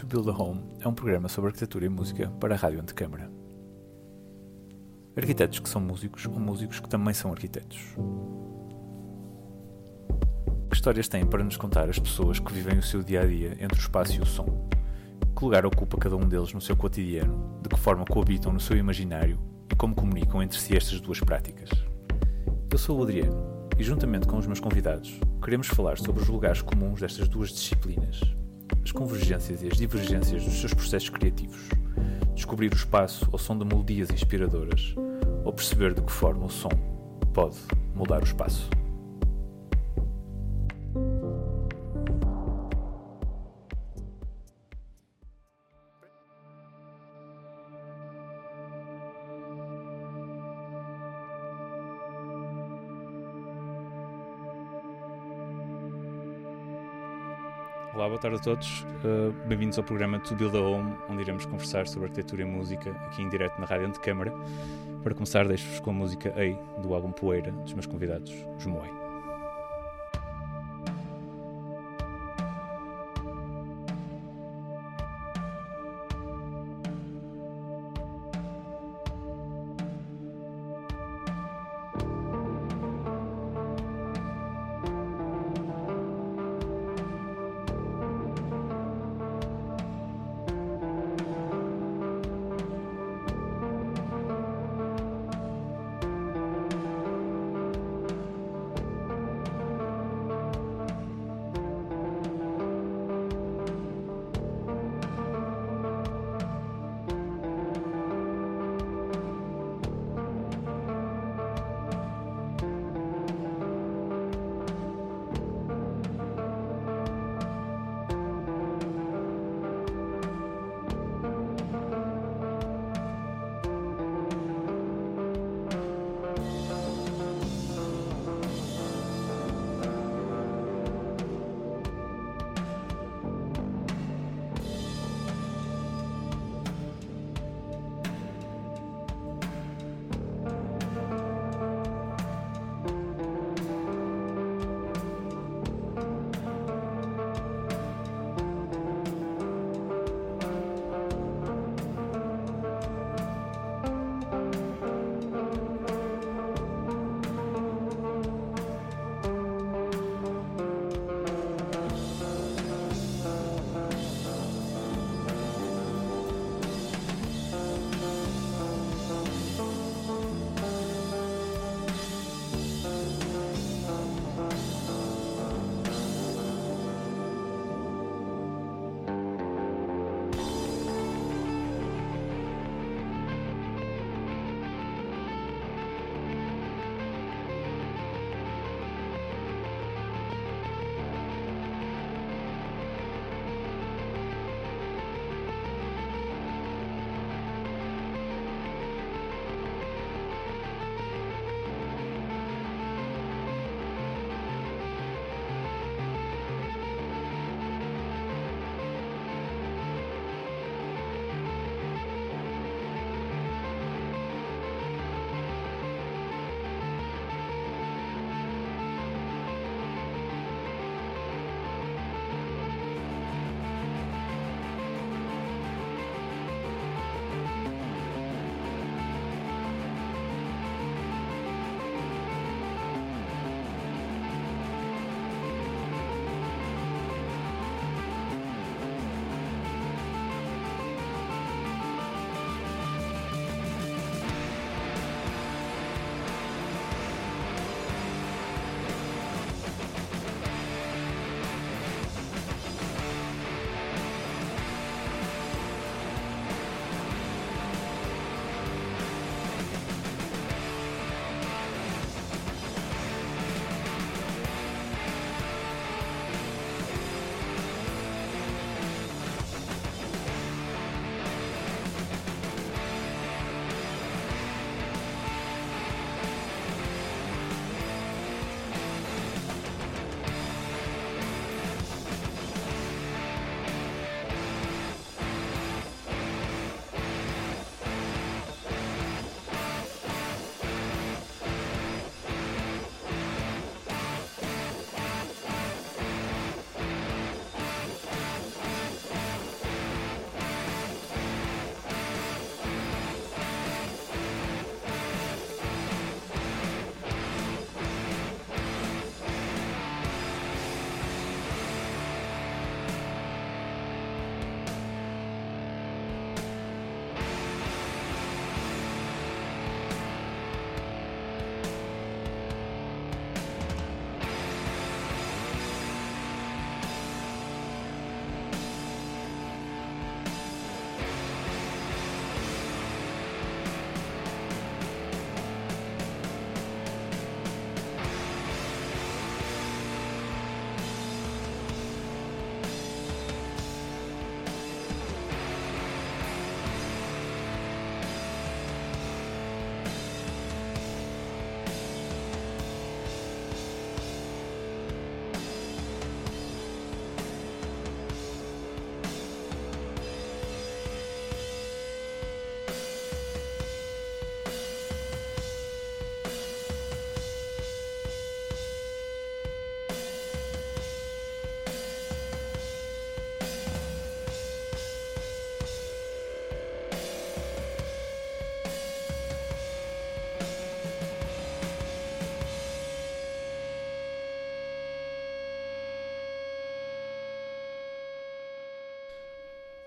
To Build a Home é um programa sobre arquitetura e música para a Rádio Antecâmara. Arquitetos que são músicos ou músicos que também são arquitetos. Que histórias têm para nos contar as pessoas que vivem o seu dia a dia entre o espaço e o som? Que lugar ocupa cada um deles no seu cotidiano? De que forma coabitam no seu imaginário? E como comunicam entre si estas duas práticas? Eu sou o Adriano e, juntamente com os meus convidados, queremos falar sobre os lugares comuns destas duas disciplinas, as convergências e as divergências dos seus processos criativos, descobrir o espaço ao som de melodias inspiradoras ou perceber de que forma o som pode mudar o espaço. Boa tarde a todos. Uh, Bem-vindos ao programa To Build a Home, onde iremos conversar sobre arquitetura e música aqui em direto na Rádio Antecâmara. Para começar, deixo-vos com a música Ei, do álbum Poeira, dos meus convidados, os.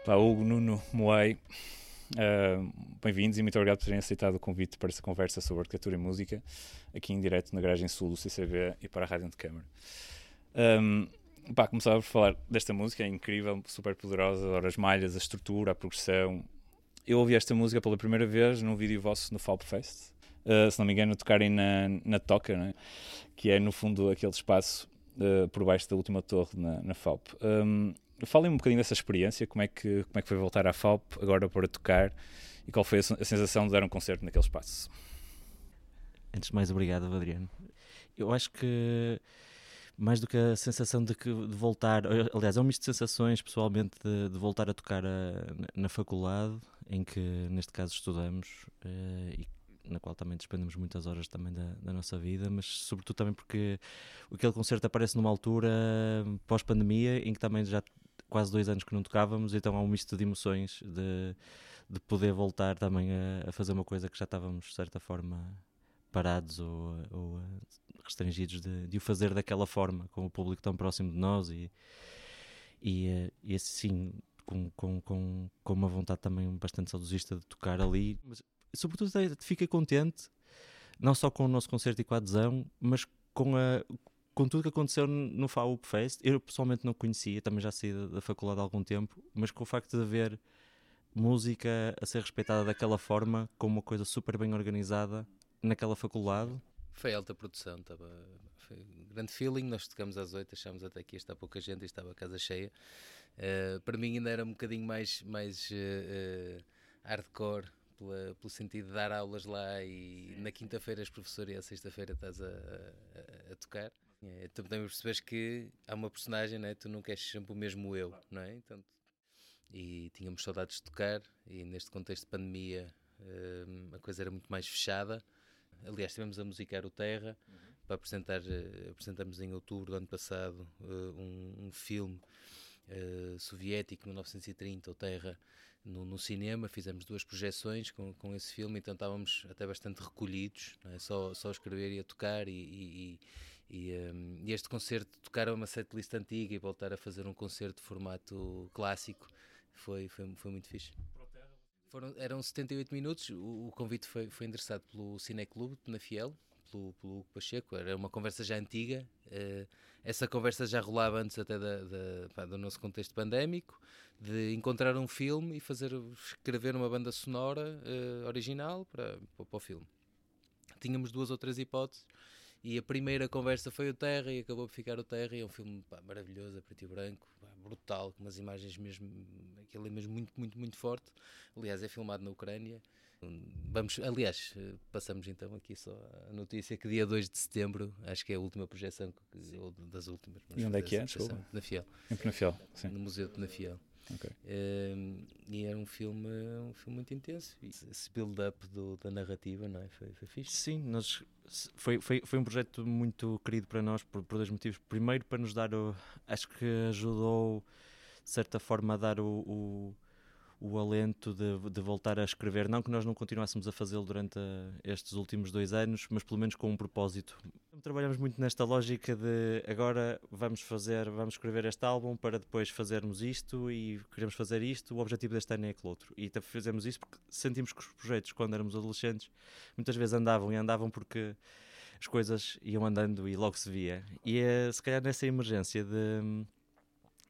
Pá, Hugo, Nuno, Moai, uh, bem-vindos e muito obrigado por terem aceitado o convite para esta conversa sobre arquitetura e música, aqui em direto na Garagem Sul do CCB e para a Rádio de Câmara. Um, pá, começava por falar desta música, é incrível, super poderosa, adoro as malhas, a estrutura, a progressão. Eu ouvi esta música pela primeira vez num vídeo vosso no Falp Fest, uh, se não me engano, tocarem na, na Toca, é? que é no fundo aquele espaço uh, por baixo da última torre na, na Falp. Um, Falem um bocadinho dessa experiência, como é, que, como é que foi voltar à FALP agora para tocar e qual foi a, sensação de dar um concerto naquele espaço? Antes de mais, obrigado, Adriano. Eu acho que mais do que a sensação de, que, de voltar, aliás, é um misto de sensações, pessoalmente, de, de voltar a tocar a, na faculdade, em que neste caso estudamos uh, e na qual também despendemos muitas horas também da, da, nossa vida, mas sobretudo também porque aquele concerto aparece numa altura pós-pandemia em que também já quase dois anos que não tocávamos, então há um misto de emoções de, de poder voltar também a, a fazer uma coisa que já estávamos de certa forma parados ou, ou restringidos de, de, o fazer daquela forma, com o público tão próximo de nós e, e, e assim com, com, com, com uma vontade também bastante saudosista de tocar ali. Mas sobretudo fiquei contente, não só com o nosso concerto e com a adesão, mas com, a, com tudo que aconteceu no FAUP Fest. Eu pessoalmente não conhecia, também já saí da, da faculdade há algum tempo, mas com o facto de haver música a ser respeitada daquela forma, com uma coisa super bem organizada naquela faculdade. Foi alta produção, estava foi um grande feeling. Nós tocamos às oito, achámos até que está pouca gente e estava a casa cheia. Uh, para mim ainda era um bocadinho mais, mais uh, hardcore pela, pelo sentido de dar aulas lá e na quinta-feira és professor e à sexta-feira estás a, a, a tocar. É, tu também percebes que há uma personagem, não é? tu nunca és sempre o mesmo eu, não é? Então, e tínhamos saudades de tocar e neste contexto de pandemia hum, a coisa era muito mais fechada. Aliás, estivemos a musicar o Terra uhum. para apresentar, apresentamos em outubro do ano passado uh, um, um, filme uh, soviético, 1930, o Terra, no, no, cinema, fizemos duas projeções com, com esse filme, então estávamos até bastante recolhidos, é? só, só escrever e a tocar, e, e, e, um, este concerto, tocar uma setlist antiga e voltar a fazer um concerto de formato clássico, foi, foi, foi muito fixe. Foram, eram 78 minutos, o, o convite foi, foi endereçado pelo Cineclube na Fiel, pelo, pelo Pacheco, era uma conversa já antiga. Uh, essa conversa já rolava antes até da, da, pá, do nosso contexto pandémico, de encontrar um filme e fazer escrever uma banda sonora uh, original para, para, para o filme. Tínhamos duas ou três hipóteses e a primeira conversa foi o Terra e acabou por ficar o Terra. E é um filme pá, maravilhoso, a preto e branco, pá, brutal, com umas imagens mesmo, aquele é mesmo muito, muito, muito forte. Aliás, é filmado na Ucrânia. Vamos, aliás, passamos então aqui só a notícia que dia 2 de setembro, acho que é a última projeção, que, ou das últimas. E onde é que é? Na Fiel. Em Penafiel, sim. No Museu de Penafiel. Okay. Um, e era um filme, um filme muito intenso. Esse build-up da narrativa não é? foi, foi fixe. Sim, nós, foi, foi, foi um projeto muito querido para nós por, por dois motivos. Primeiro, para nos dar o. Acho que ajudou, de certa forma, a dar o, o o alento de, de, voltar a escrever. Não que nós não continuássemos a fazê-lo durante a, estes últimos dois anos, mas pelo menos com um propósito. Trabalhamos muito nesta lógica de agora vamos fazer, vamos escrever este álbum para depois fazermos isto e queremos fazer isto. O objetivo deste ano é aquele outro. E fizemos isso porque sentimos que os projetos, quando éramos adolescentes, muitas vezes andavam e andavam porque as coisas iam andando e logo se via. E é, se calhar nessa emergência de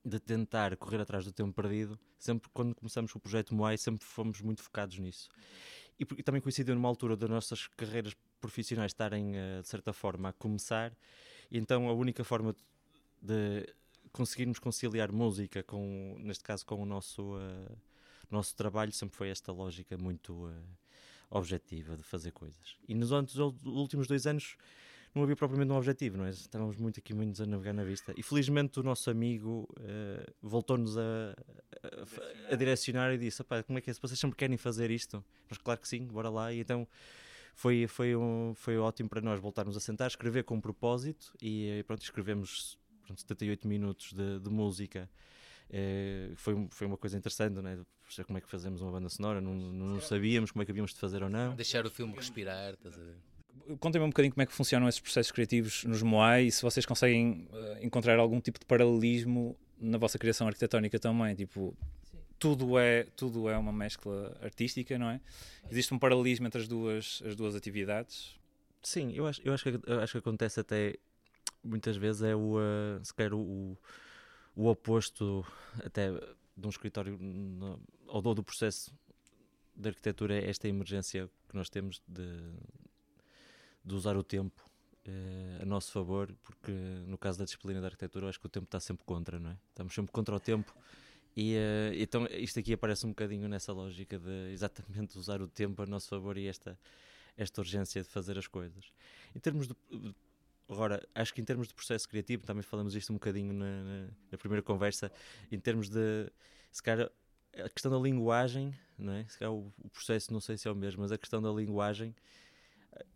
de tentar correr atrás do tempo perdido, sempre quando começamos o projeto Moai, sempre fomos muito focados nisso. E, porque, também coincidiu numa altura das nossas carreiras profissionais estarem, uh, de certa forma, a começar, e então a única forma de conseguirmos conciliar música com, neste caso, com o nosso, uh, nosso trabalho sempre foi esta lógica muito uh, objetiva de fazer coisas. E nos últimos dois anos não havia propriamente um objetivo, não é? Estávamos muito aqui muitos a navegar na vista. E felizmente o nosso amigo uh, voltou-nos a, a, a, direcionar e disse: como é que é? Se vocês sempre querem fazer isto, mas claro que sim, bora lá. E então foi, foi, um, foi ótimo para nós voltarmos a sentar, escrever com um propósito e, e pronto, escrevemos pronto, 78 minutos de, de música. É, foi, foi uma coisa interessante, não é? como é que fazemos uma banda sonora, não, não sabíamos como é que havíamos de fazer ou não. Deixar o filme respirar, estás a ver? Contem-me um bocadinho como é que funcionam esses processos criativos nos Moai e se vocês conseguem uh, encontrar algum tipo de paralelismo na vossa criação arquitetónica também. Tipo, tudo é, tudo é uma mescla artística, não é? Existe um paralelismo entre as duas, as duas atividades? Sim, eu acho, eu acho, que, eu acho que acontece até muitas vezes é o, uh, se quer, o, o oposto até de um escritório no, ou do processo de arquitetura é esta emergência que nós temos de, de usar o tempo uh, a nosso favor, porque no caso da disciplina da arquitetura, eu acho que o tempo está sempre contra, não é? Estamos sempre contra o tempo. E uh, então isto aqui aparece um bocadinho nessa lógica de exatamente usar o tempo a nosso favor e esta, esta urgência de fazer as coisas. Em termos de. Agora, acho que em termos de processo criativo, também falamos isto um bocadinho na, na, na primeira conversa, em termos de. Se calhar, a questão da linguagem, não é? Se calhar o, o processo não sei se é o mesmo, mas a questão da linguagem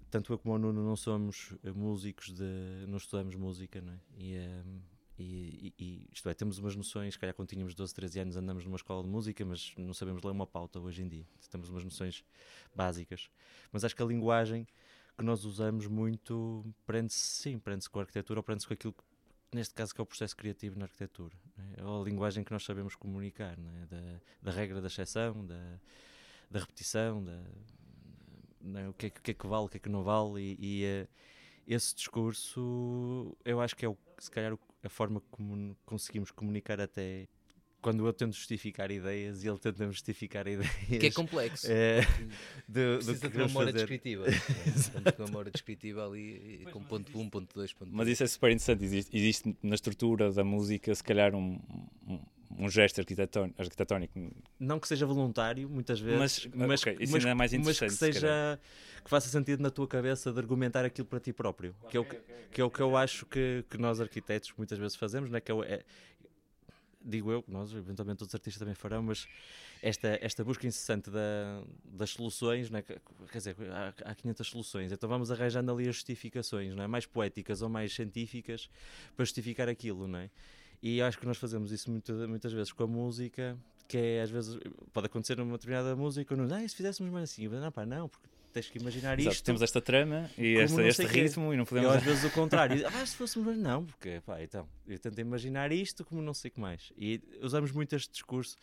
tanto eu como o Nuno não somos eh, músicos de. não estudamos música, não é? E, um, ehm, e, e, isto é, temos umas noções, se calhar quando tínhamos 12, 13 anos andamos numa escola de música, mas não sabemos ler uma pauta hoje em dia. Temos umas noções básicas. Mas acho que a linguagem que nós usamos muito prende-se, sim, prende-se com a arquitetura ou prende-se com aquilo que, neste caso, que é o processo criativo na arquitetura. É? Ou a linguagem que nós sabemos comunicar, é? da, da regra da exceção, da, da repetição, da, né? o, que é, o que é que vale, o que é que não vale, e, e uh, esse discurso eu acho que é o, se calhar a forma como conseguimos comunicar até quando eu tento justificar ideias e ele tenta justificar ideias. Que é complexo. É, do, Precisa do de uma memória descritiva. Com uma memória descritiva ali com ponto 1, ponto 2, ponto 3. Mas isso é super interessante. Existe, existe na estrutura da música, se calhar, um, um, um gesto arquitetónico, arquitetónico. Não que seja voluntário, muitas vezes, mas, mas, okay, mas, é mais mas que seja que faça sentido na tua cabeça de argumentar aquilo para ti próprio, okay, que, é o que, okay, que é o que eu acho que, que nós arquitetos muitas vezes fazemos, não é? que é, é digo eu, nós, eventualmente outros artistas também farão, mas esta, esta busca incessante da, das soluções, né? quer dizer, há, há 500 soluções, então vamos arranjando ali as justificações, não é? mais poéticas ou mais científicas para justificar aquilo, não é? E acho que nós fazemos isso muito, muitas vezes com a música, que é às vezes pode acontecer numa determinada música, não, ah, se fizéssemos mais assim, não, pá, não, porque tens que imaginar Exato, isto. Temos esta trama e este, este ritmo e não podemos. E às vezes o contrário, ah, se fôssemos não, porque pá, então, eu tento imaginar isto como não sei o que mais. E usamos muito este discurso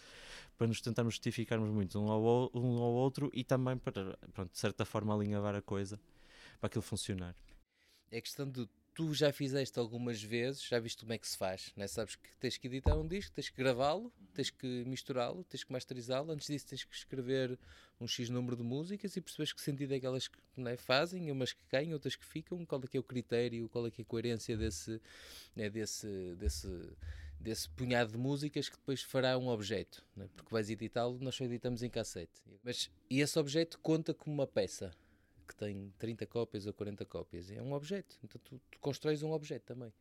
para nos tentarmos justificarmos muito um ao, um ao outro e também para, pronto, de certa forma, alinhavar a coisa para aquilo funcionar. É questão de tu já fizeste algumas vezes, já viste como é que se faz, né? sabes que tens que editar um disco, tens que gravá-lo, tens que misturá-lo, tens que masterizá-lo, antes disso tens que escrever um X número de músicas e percebes que sentido é que elas né, fazem, umas que caem, outras que ficam, qual é que é o critério, qual é que é a coerência desse, né, desse, desse, desse punhado de músicas que depois fará um objeto, né? porque vais editá-lo, nós só editamos em cassete. Mas, e esse objeto conta como uma peça, que tem 30 cópias ou 40 cópias. É um objeto. Então tu, tu constróis um objeto também.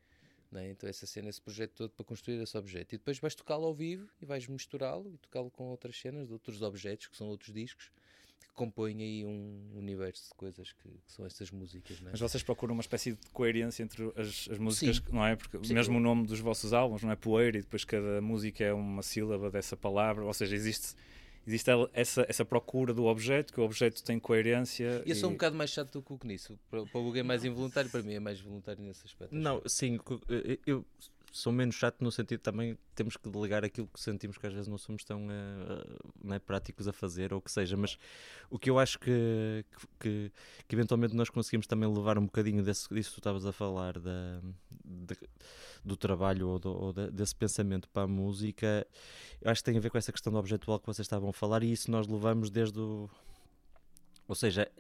É? Então essa cena, esse projeto todo para construir esse objeto. E depois vais tocá-lo ao vivo e vais misturá-lo e tocá-lo com outras cenas de outros objetos, que são outros discos, que compõem aí um universo de coisas que, que são essas músicas. É? Mas vocês procuram uma espécie de coerência entre as, as músicas, Sim. não é? Porque Sim. mesmo o nome dos vossos álbuns não é poeira e depois cada música é uma sílaba dessa palavra, ou seja, existe existe essa, essa procura do objeto, que o objeto tem coerência. Eu e... sou um bocado mais chato do que o Conisso. Para, para o Hugo é mais involuntário, para mim é mais voluntário nesse aspecto. Não, sim, eu sou menos chato no sentido também temos que delegar aquilo que sentimos que às vezes não somos tão uh, práticos a fazer ou o que seja, mas o que eu acho que, que, que, eventualmente nós conseguimos também levar um bocadinho desse, disso que tu estavas a falar da, de, do trabalho ou, do, ou desse pensamento para a música, eu acho que tem a ver com essa questão do objetual que vocês estavam a falar e isso nós levamos desde o ou seja,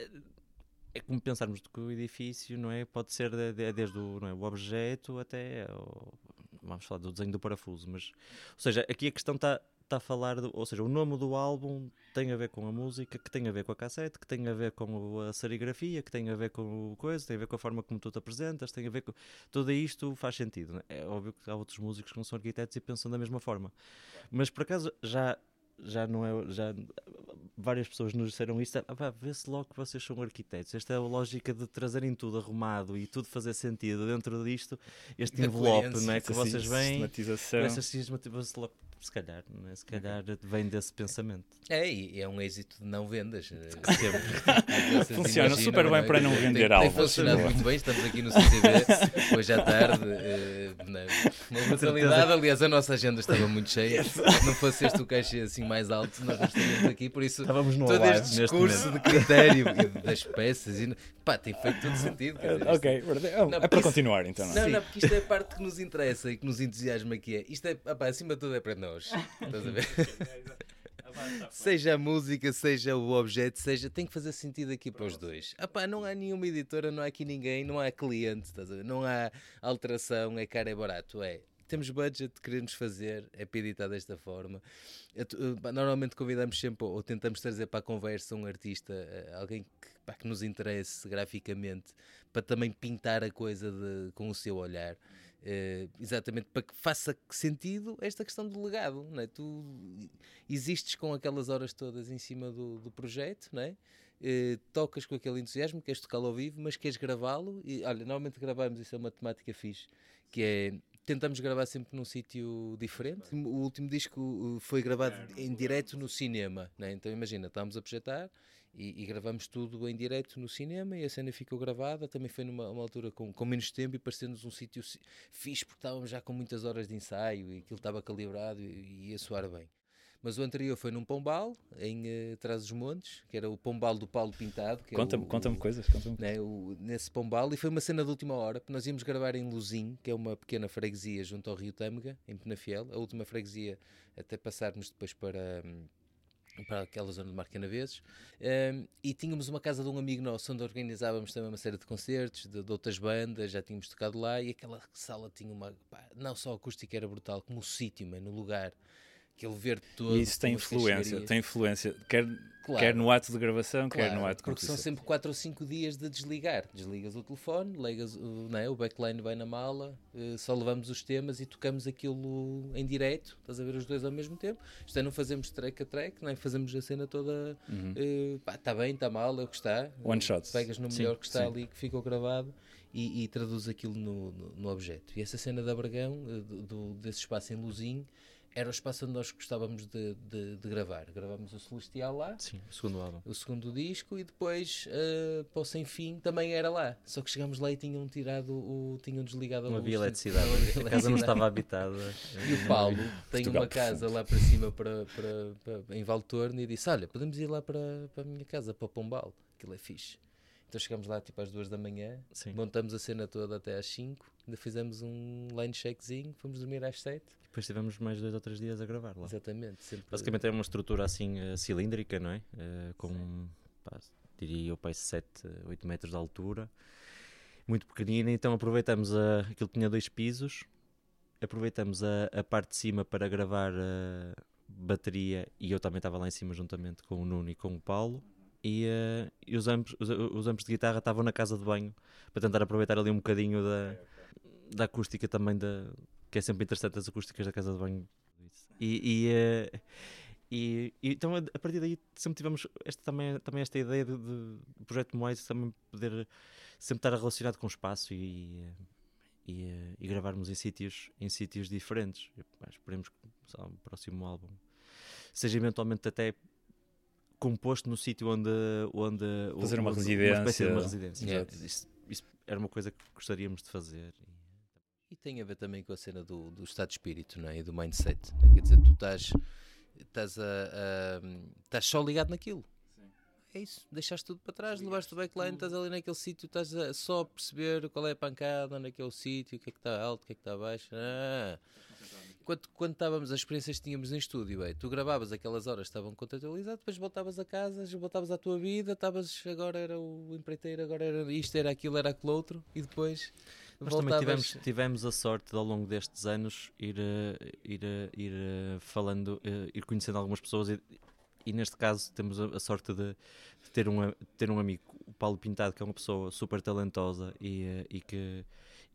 é como pensarmos que o edifício não é pode ser de, de, desde o, é, o objeto até o, vamos falar do desenho do parafuso, mas ou seja, aqui a questão está tá a falar, de, ou seja, o nome do álbum tem a ver com a música, que tem a ver com a cassete, que tem a ver com a serigrafia, que tem a ver com o coisa, tem a ver com a forma como tu te apresentas, tem a ver com tudo isto faz sentido. É? é óbvio que há outros músicos que não são arquitetos e pensam da mesma forma, mas por acaso já já não é. Já, várias pessoas nos disseram isto. Ah, Vê-se logo que vocês são arquitetos. Esta é a lógica de trazerem tudo arrumado e tudo fazer sentido dentro disto. Este envelope não é, que vocês veem. Sistematização. Essa sistematização se calhar, é? se calhar vem desse pensamento. É, e é um êxito de não vendas. Eh, Funciona super bem é? para não vender algo. Tem funcionado muito bem, estamos aqui no CCB, hoje à tarde, uh, Uma brutalidade, aliás, a nossa agenda estava muito cheia. Não fosse este o cachê assim mais alto, nós não estaríamos aqui, por isso Estávamos no todo live este discurso de critério e das peças, e, pá, tem feito todo sentido. dizer, isto- Ok, verdade. é, Não, é para isso- continuar então, não é? Não, não, porque isto é a parte que nos interessa e que nos entusiasma que é. Isto é, opá, acima de tudo é para nós. Estás a ver? seja a música, seja o objeto, seja, tem que fazer sentido aqui para os dois. Opá, não há nenhuma editora, não há aqui ninguém, não há cliente, estás a ver? não há alteração, é caro, é barato, é. Temos budget, queremos fazer, é para editar desta forma. Eh, Normalmente convidamos sempre ou tentamos trazer para a conversa um artista, eh, alguém que, pá, que nos interesse graficamente, para também pintar a coisa de- com o seu olhar. Eh, exatamente para que faça sentido esta questão do legado. Não é? Tu existes com aquelas horas todas em cima do, do projeto, não é? Eh, tocas com aquele entusiasmo, queres tocá-lo ao vivo, mas queres gravá-lo. E olha, normalmente gravamos, isso é uma temática fixe, que é tentamos gravar sempre num sítio diferente. O último disco uh, foi gravado em direto no cinema, né? então imagina, estávamos a projetar e, e gravamos tudo em direto no cinema e a cena ficou gravada. Também foi numa uma altura com, com menos tempo e parecendo-nos um sítio fixe porque estávamos já com muitas horas de ensaio e aquilo estava calibrado e, e ia soar bem. Mas o anterior foi num Pombal, em uh, Trás-os-Montes, que era o Pombal do Paulo Pintado. é Conta-me o- conta coisas. Conta né, o- nesse Pombal e foi uma cena de última hora, porque nós íamos gravar em Luzim, que é uma pequena freguesia junto ao Rio Tâmega, em Penafiel, a última freguesia até passarmos depois para, hum, para aquela zona de Marcanaveses, um, e tínhamos uma casa de um amigo nosso onde organizávamos também uma série de concertos de, de outras bandas, já tínhamos tocado lá e aquela sala tinha uma, pá, não só a acústica era brutal, como o sítio, no lugar, aquele verde todo. E isso tem influência, tem influência, quer, Claro. quer no ato de gravação, quer Claro, no ato de porque são sempre 4 ou 5 dias de desligar. Desligas o telefone, ligas, o- não é? o backline vai na mala, eh, só levamos os temas e tocamos aquilo em direto. Estás a ver os dois ao mesmo tempo. Isto é, não fazemos track a track, nem fazemos a cena toda. Está bem, está mal, é o que está. Uhum. One shot. Pegas no Sim, melhor que está sim. ali, que ficou gravado. E, e traduz aquilo no, no, no objeto. E essa cena da Bragão, eh, do, do- desse espaço em Luzinho, era o espaço onde nós gostávamos de, de, de gravar. Gravámos o Celestial lá, Sim, o segundo álbum. o segundo disco e depois uh, para o Sem Fim também era lá. Só que chegámos lá e tinham tirado o. tinham desligado a Não luz. havia eletricidade. A casa não estava habitada. E o Paulo tem uma casa lá para cima para, para, para- em Valtorno e disse: Olha, podemos ir lá para, para a minha casa, para Pombal, aquilo é fixe. Então chegámos lá tipo às duas da manhã, Sim. montamos a cena toda até às 5, ainda fizemos um line shakezinho, fomos dormir às 7. Depois tivemos mais dois ou três dias a gravar lá. Exatamente, sempre. Basicamente é uma estrutura assim eh, cilíndrica, não é? Eh, com, pá, diria eu, pai 7, 8 metros de altura. Muito pequenina, então aproveitamos a, aquilo tinha dois pisos, aproveitamos a, a parte de cima para gravar a bateria e eu também estava lá em cima juntamente com o Nuno e com o Paulo. E, eh, e os, amplos, os, os amplos de guitarra estavam na casa de banho para tentar aproveitar ali um bocadinho da, da acústica também, da, que é sempre interessante as acústicas da casa de banho. E, e, eh, e- e então a partir daí sempre tivemos esta, também, também esta ideia de, de do projeto Moais também poder sempre estar relacionado com o espaço e, e, eh, e gravarmos em sítios, em sítios diferentes. Esperemos que o próximo álbum seja eventualmente até composto no sítio onde, onde Fazer uma espécie de residência. uma residência. Yeah. Isso, isso era uma coisa que gostaríamos de fazer. E tem a ver também com a cena do, do estado de espírito não é? e do mindset. não é? Quer dizer, tu estás, estás, a, a- estás só ligado naquilo. É isso, deixaste tudo para trás, levaste o backline, estás ali naquele sítio, estás a, só a perceber qual é a pancada, é é o sítio, o que é que está alto, o que é que está baixo. Ah. Quando, quando estávamos, as experiências que tínhamos em estúdio, bem, tu gravavas aquelas horas, estavam contextualizadas, depois voltavas a casa, voltavas à tua vida, estavas, agora era o empreiteiro, agora era isto, era aquilo, era aquele outro, e depois Mas também tivemos, tivemos a sorte de, ao longo destes anos ir, eh, ir, eh, ir eh, falando, ir conhecendo algumas pessoas e, e neste caso temos a, sorte de, ter, um, ter um amigo, o Paulo Pintado, que é uma pessoa super talentosa e, e que,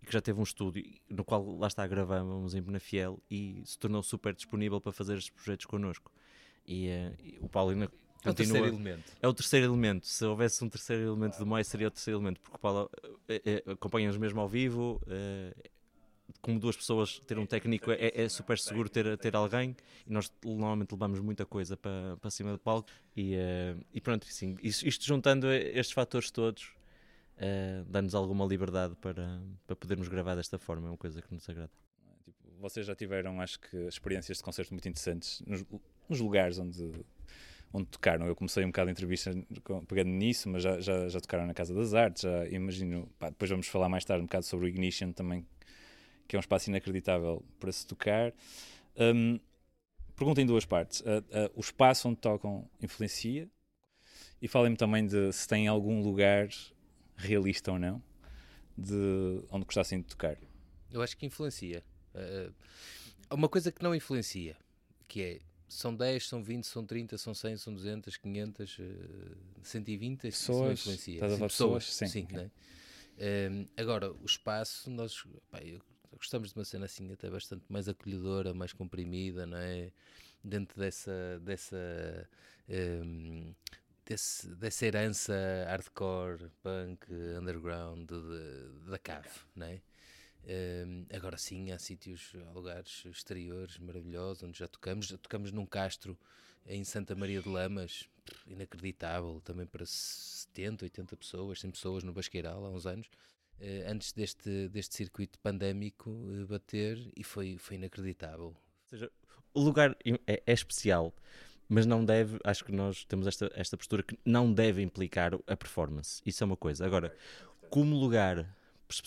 e que já teve um estúdio no qual lá está gravamos em Benafiel e se tornou super disponível para fazer estes projetos connosco. E, e o Paulo ainda É o terceiro continua- elemento. é o terceiro elemento. Se houvesse um terceiro elemento de mais, seria o terceiro elemento, porque o Paulo eh, eh, acompanha-nos mesmo ao vivo. eh, como duas pessoas, ter um técnico é, é super seguro ter, ter alguém. E nós normalmente levamos muita coisa para, para cima do palco. E, eh, e pronto, assim, isto, isto juntando estes fatores todos, eh, dá-nos alguma liberdade para, para podermos gravar desta forma. É uma coisa que nos agrada. Tipo, vocês já tiveram, acho que, experiências de concerto muito interessantes nos, nos lugares onde, onde tocaram. Eu comecei um bocado a entrevista pegando nisso, mas já, já, já tocaram na Casa das Artes, já imagino. pá, depois vamos falar mais tarde um bocado sobre o Ignition também, que é um espaço inacreditável para se tocar. Hum, pergunta em duas partes. Ah, ah, o espaço onde tocam influencia? E falem-me também de se tem algum lugar realista ou não de onde gostassem de tocar. Eu acho que influencia. Há uma coisa que não influencia, que é são 10, são 20, são 30, são 100, são 200, 500, eh, 120, isso não Pessoas, influencia. estás a Sim, de pessoas? Sim, sim, ok. né? Eh, agora, o espaço, nós pá, gostamos de uma cena assim até bastante mais acolhedora, mais comprimida, não é? Dentro dessa, dessa, ehm, desse- dessa herança hardcore, punk, underground de- da cave, não é? Ehm, agora sim, há sítios, há lugares exteriores maravilhosos onde já tocamos. Já tocamos num castro em Santa Maria de Lamas, inacreditável, também para 70, 80 pessoas, 100 pessoas no Basqueiral há uns anos. eh, antes deste, deste circuito pandémico eh, bater e foi, foi inacreditável. Ou seja, o lugar é, é especial, mas não deve, acho que nós temos esta, esta postura que não deve implicar a performance. Isso é uma coisa. Agora, como lugar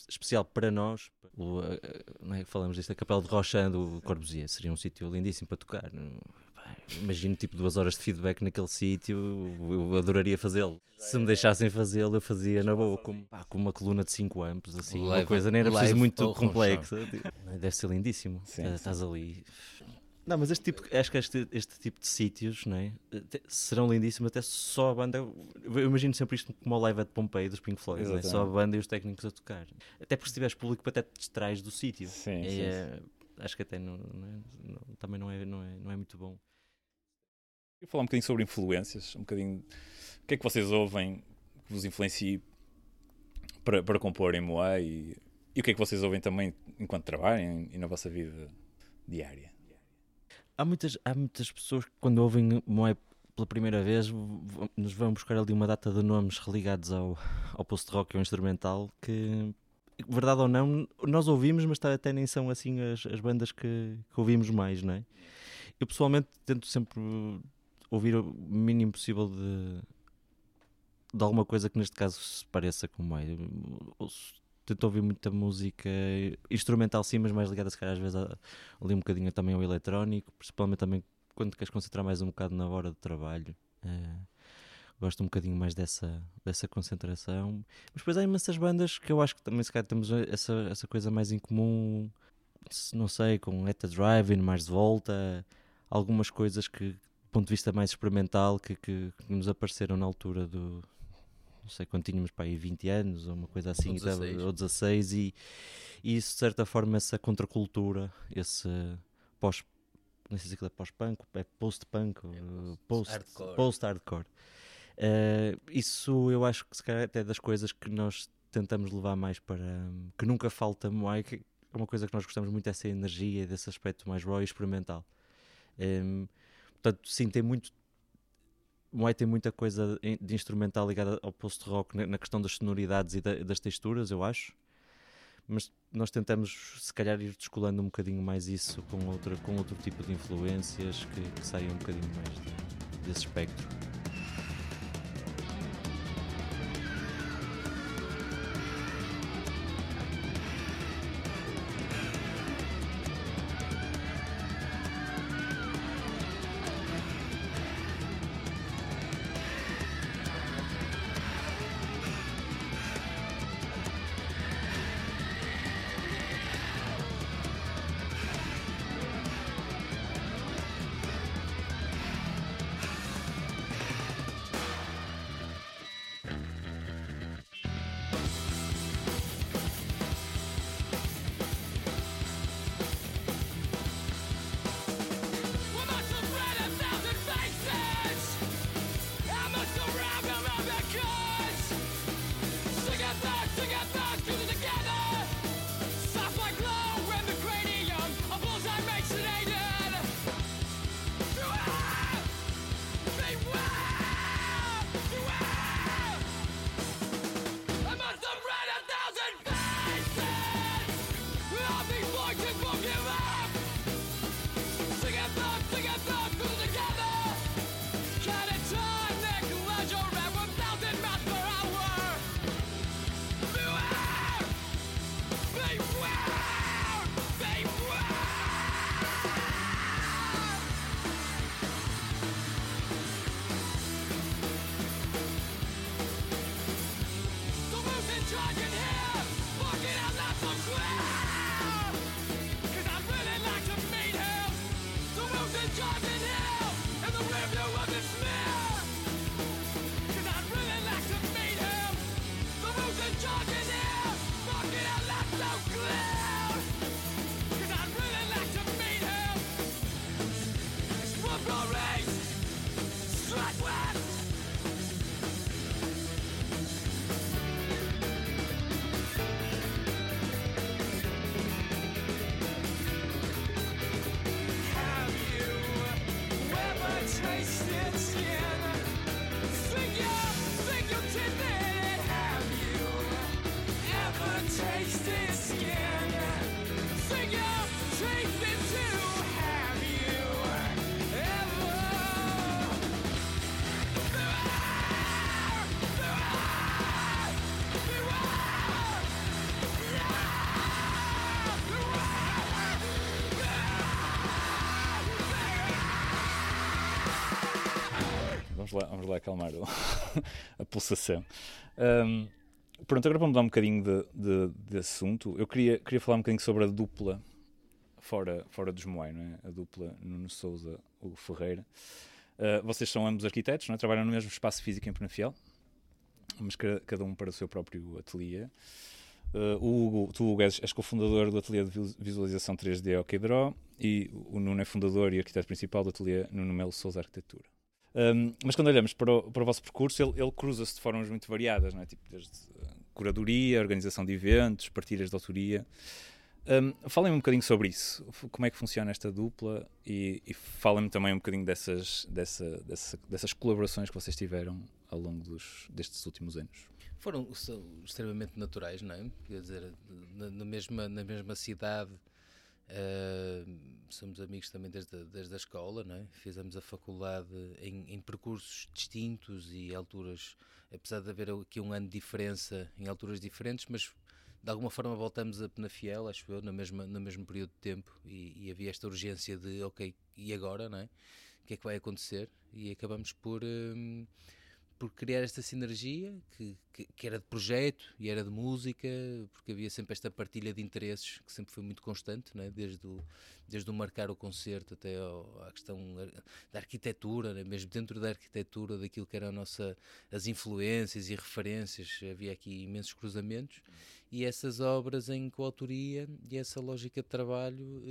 especial para nós, o, não é que falamos disto, a Capela de Rochand do Corbusier seria um sítio lindíssimo para tocar. Pá, Imagino tipo duas horas de feedback naquele sítio, eu adoraria fazê-lo. Se me deixassem fazê-lo, eu fazia na boa, com, pá, com uma coluna de 5 amps, assim, uma Live- coisa, nem era preciso muito complexa. Deve ser lindíssimo. Sim, Tá- sim. Estás ali. Não, mas este tipo, acho que este, este tipo de sítios não é? Serão lindíssimos, até só a banda. Eu imagino sempre isto como o live at Pompeii dos Pink Floyd, não é? só a banda e os técnicos a tocar. Até porque se tiveres público, até te distrais do sítio. Sim, É, sim, é, acho que até não, não é- não- também não é, não, é, não é muito bom. Queria falar um bocadinho sobre influências, um bocadinho. O que é que vocês ouvem que vos influencie para, para compor em Moá e, e o que é que vocês ouvem também enquanto trabalham e na vossa vida diária? Há muitas, há muitas pessoas que, quando ouvem Moé pela primeira vez, nos vão buscar ali uma data de nomes religados ao, ao post-rock e ao instrumental que, verdade ou não, nós ouvimos, mas tá- até nem são assim as, as bandas que, que ouvimos mais, não é? Eu pessoalmente tento sempre ouvir o mínimo possível de, de alguma coisa que neste caso se pareça com. Eu ouço- Tento ouvir muita música instrumental sim, mas mais ligada se calhar às vezes ali um bocadinho também ao eletrónico, principalmente também quando queres concentrar mais um bocado na hora de trabalho. Eh, gosto um bocadinho mais dessa, dessa concentração. Mas depois há imensas bandas que eu acho que também se calhar temos essa, essa coisa mais em comum, não sei, com Eta Driving, mais de volta, algumas coisas que, do ponto de vista mais experimental, que, que, que nos apareceram na altura do. Não sei quando tínhamos para aí 20 anos ou uma coisa assim, Ou e dava- 16. ou 16, e, e isso de certa forma, essa contracultura, esse pós, não sei se é pós-punk, é post-punk, ou post- hardcore. post-hardcore. Eh, isso eu acho que se calhar até é das coisas que nós tentamos levar mais para que nunca falta que é uma coisa que nós gostamos muito dessa energia, desse aspecto mais raw e experimental. Em, portanto, sim, tem muito Moai tem muita coisa de instrumental ligada ao post-rock na, questão das sonoridades e da- das texturas, eu acho. Mas nós tentamos, se calhar, ir descolando um bocadinho mais isso com, outra, com outro tipo de influências que, que saiam um bocadinho mais de- desse espectro. I can forgive us. Vamos lá, vamos lá acalmar a pulsação. Ahm, pronto, agora para mudar um bocadinho de, de, de assunto, eu queria, queria falar um bocadinho sobre a dupla fora, fora dos Moai, não é? A dupla Nuno Souza, Hugo Ferreira. Ah, vocês são ambos arquitetos, não é? Trabalham no mesmo espaço físico em Penafiel, mas ca- cada um para o seu próprio ateliê. Uh, o Hugo, tu, Hugo, és, és cofundador do ateliê de vis- visualização 3D OKDraw e o Nuno é fundador e arquiteto principal do ateliê Nuno Melo Souza Arquitetura. Um, mas quando olhamos para o, para o vosso percurso, ele, ele cruza-se de formas muito variadas, não é? tipo, desde uh, curadoria, organização de eventos, partilhas de autoria. Um, falem-me um bocadinho sobre isso. Como é que funciona esta dupla e, e falem-me também um bocadinho dessas, dessa, dessa- dessas colaborações que vocês tiveram ao longo dos, destes últimos anos. Foram extremamente naturais, não é? Quer dizer, na, na mesma, na mesma cidade, eh, somos amigos também desde, desde a escola, não é? Fizemos a faculdade em, em percursos distintos e alturas, apesar de haver aqui um ano de diferença em alturas diferentes, mas de alguma forma voltamos a Penafiel, acho eu, no mesmo, no mesmo período de tempo e, e havia esta urgência de, ok, e agora, não é? O que é que vai acontecer? E acabamos por... hum, por criar esta sinergia que, que, que era de projeto e era de música, porque havia sempre esta partilha de interesses que sempre foi muito constante, não é? desde, o, desde o marcar o concerto até ao, à questão da arquitetura, né? mesmo dentro da arquitetura, daquilo que eram a nossa, as influências e referências, havia aqui imensos cruzamentos e essas obras em coautoria e essa lógica de trabalho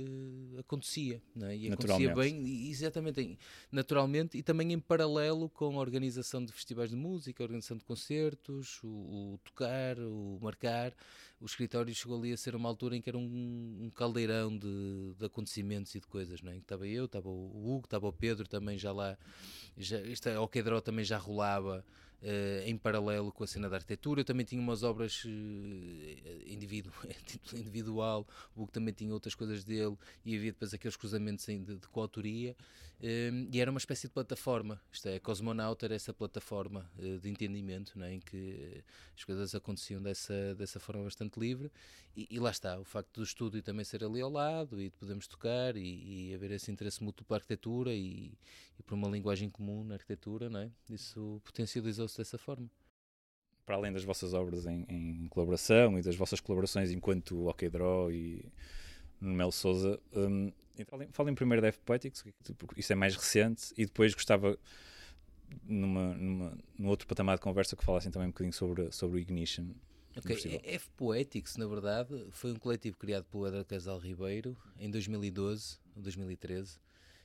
eh, acontecia, não é? e acontecia Naturalmente. bem, exatamente, em- naturalmente e também em paralelo com a organização de festivais de música, a organização de concertos, o, o tocar, o marcar. O escritório chegou ali a ser uma altura em que era um, um caldeirão de, de acontecimentos e de coisas, não é? Estava eu, estava o Hugo, estava o Pedro também já lá, já, isto é, o Quedró também já rolava eh, em paralelo com a cena da arquitetura. Eu também tinha umas obras eh, individu individual, o Hugo também tinha outras coisas dele e havia depois aqueles cruzamentos de, de coautoria. eh, e era uma espécie de plataforma, isto é, Cosmonauta era essa plataforma de entendimento não é, em que as coisas aconteciam dessa, dessa forma bastante livre. E, e lá está, o facto do estúdio também ser ali ao lado e de podermos tocar e, e haver esse interesse mútuo pela arquitetura e, e por uma linguagem comum na arquitetura, não é? isso dessa forma. para além das vossas obras em, em colaboração e das vossas colaborações enquanto OK Draw e no Mel Souza, então, falem, falem primeiro da F Poetics, porque isso é mais recente, e depois gostava, numa, numa, num outro patamar de conversa, que falassem também um bocadinho sobre, sobre o Ignition. Ok, festival. F Poetics, na verdade, foi um coletivo criado pelo Edgar Casal Ribeiro em 2012 ou 2013.